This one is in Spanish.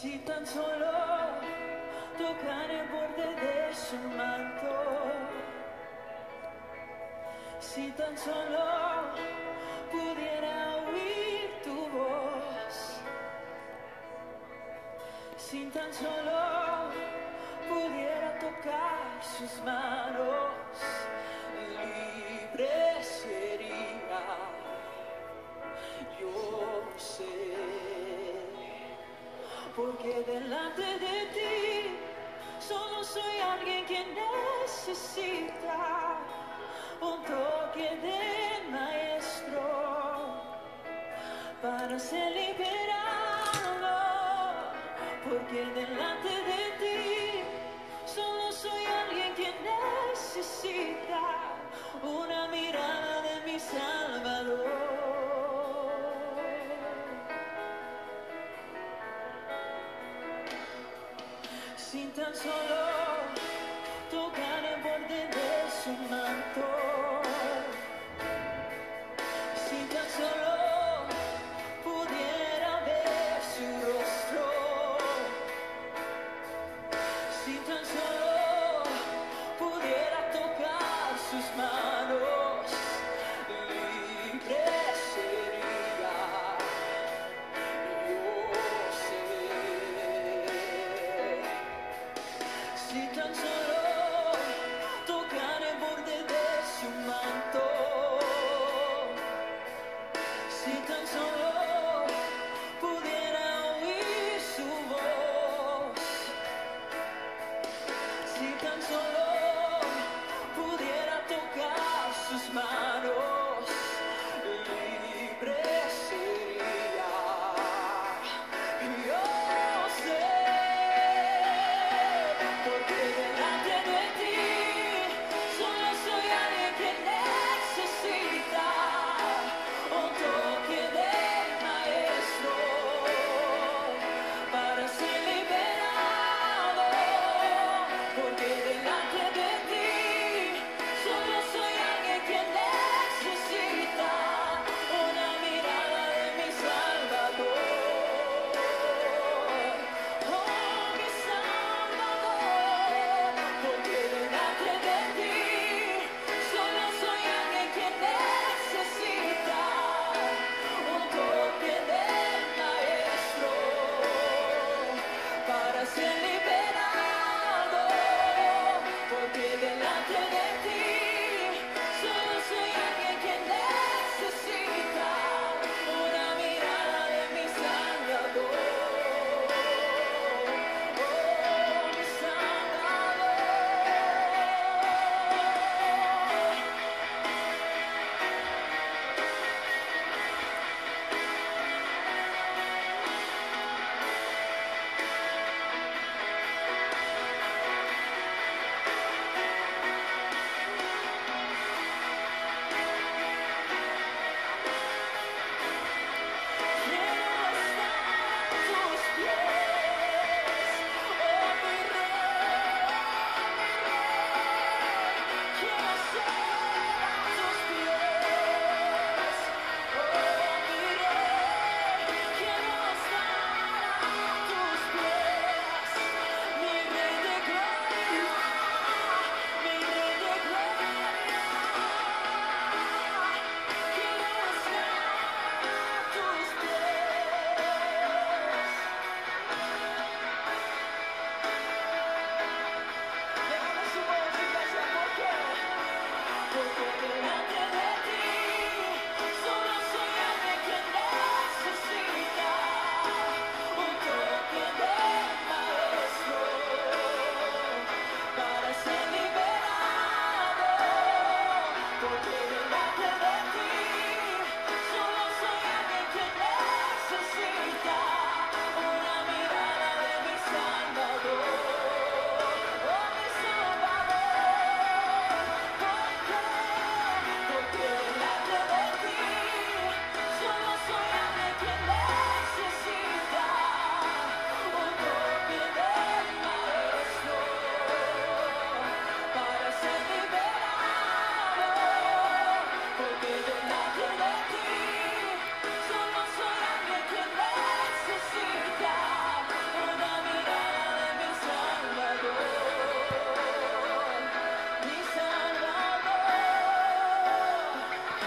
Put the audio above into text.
Si tan solo tocar el borde de su manto, si tan solo pudiera oír tu voz, si tan solo pudiera tocar sus manos, libre sería. Yo sé porque delante de ti solo soy alguien que necesita un toque de maestro para ser liberado, porque delante de ti sin tan solo tocar el borde de su manto, si tan solo Si tan solo